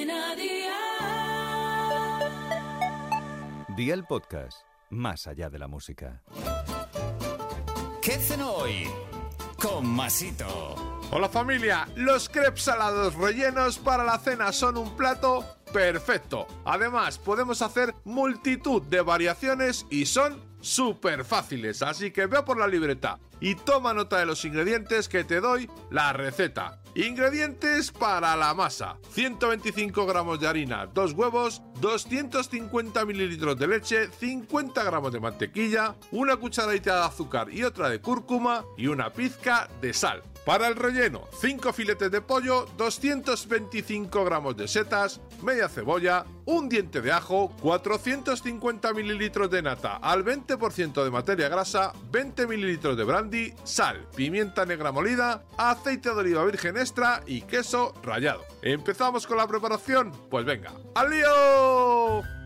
Cadena Dial. Día el podcast, más allá de la música. ¿Qué cenó hoy? Con Masito. Hola familia, los crepes salados rellenos para la cena son un plato perfecto. Además, podemos hacer multitud de variaciones y son súper fáciles, así que veo por la libreta y toma nota de los ingredientes que te doy la receta. Ingredientes para la masa: 125 gramos de harina, 2 huevos, 250 mililitros de leche, 50 gramos de mantequilla, una cucharadita de azúcar y otra de cúrcuma y una pizca de sal. Para el relleno, 5 filetes de pollo, 225 gramos de setas, media cebolla, un diente de ajo, 450 mililitros de nata al 20% de materia grasa, 20 mililitros de brandy, sal, pimienta negra molida, aceite de oliva virgen extra y queso rallado. ¿Empezamos con la preparación? Pues venga, ¡al lío!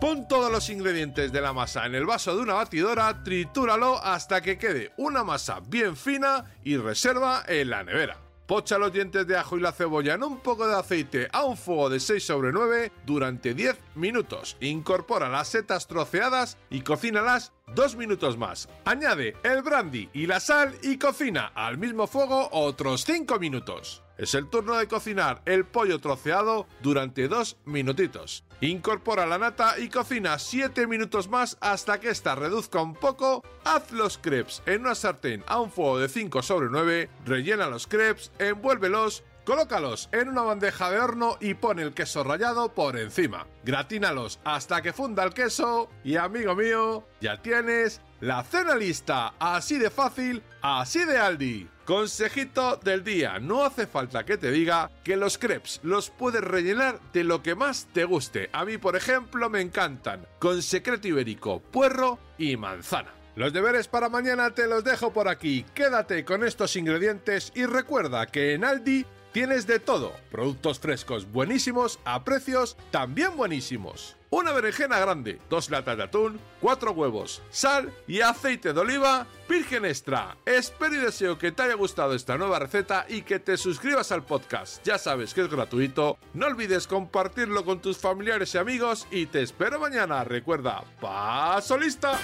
Pon todos los ingredientes de la masa en el vaso de una batidora, tritúralo hasta que quede una masa bien fina y reserva en la nevera. Pocha los dientes de ajo y la cebolla en un poco de aceite a un fuego de 6 sobre 9 durante 10 minutos. Incorpora las setas troceadas y cocínalas 2 minutos más. Añade el brandy y la sal y cocina al mismo fuego otros 5 minutos. Es el turno de cocinar el pollo troceado durante 2 minutitos. Incorpora la nata y cocina 7 minutos más hasta que ésta reduzca un poco. Haz los crepes en una sartén a un fuego de 5 sobre 9, rellena los crepes, envuélvelos, Colócalos en una bandeja de horno y pon el queso rallado por encima. Gratínalos hasta que funda el queso y amigo mío, ya tienes la cena lista. Así de fácil, así de Aldi. Consejito del día, no hace falta que te diga que los crepes los puedes rellenar de lo que más te guste. A mí, por ejemplo, me encantan con secreto ibérico, puerro y manzana. Los deberes para mañana te los dejo por aquí. Quédate con estos ingredientes y recuerda que en Aldi tienes de todo. Productos frescos buenísimos a precios también buenísimos. Una berenjena grande, dos latas de atún, cuatro huevos, sal y aceite de oliva virgen extra. Espero y deseo que te haya gustado esta nueva receta y que te suscribas al podcast. Ya sabes que es gratuito. No olvides compartirlo con tus familiares y amigos y te espero mañana. Recuerda, paso lista.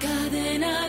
Cadena.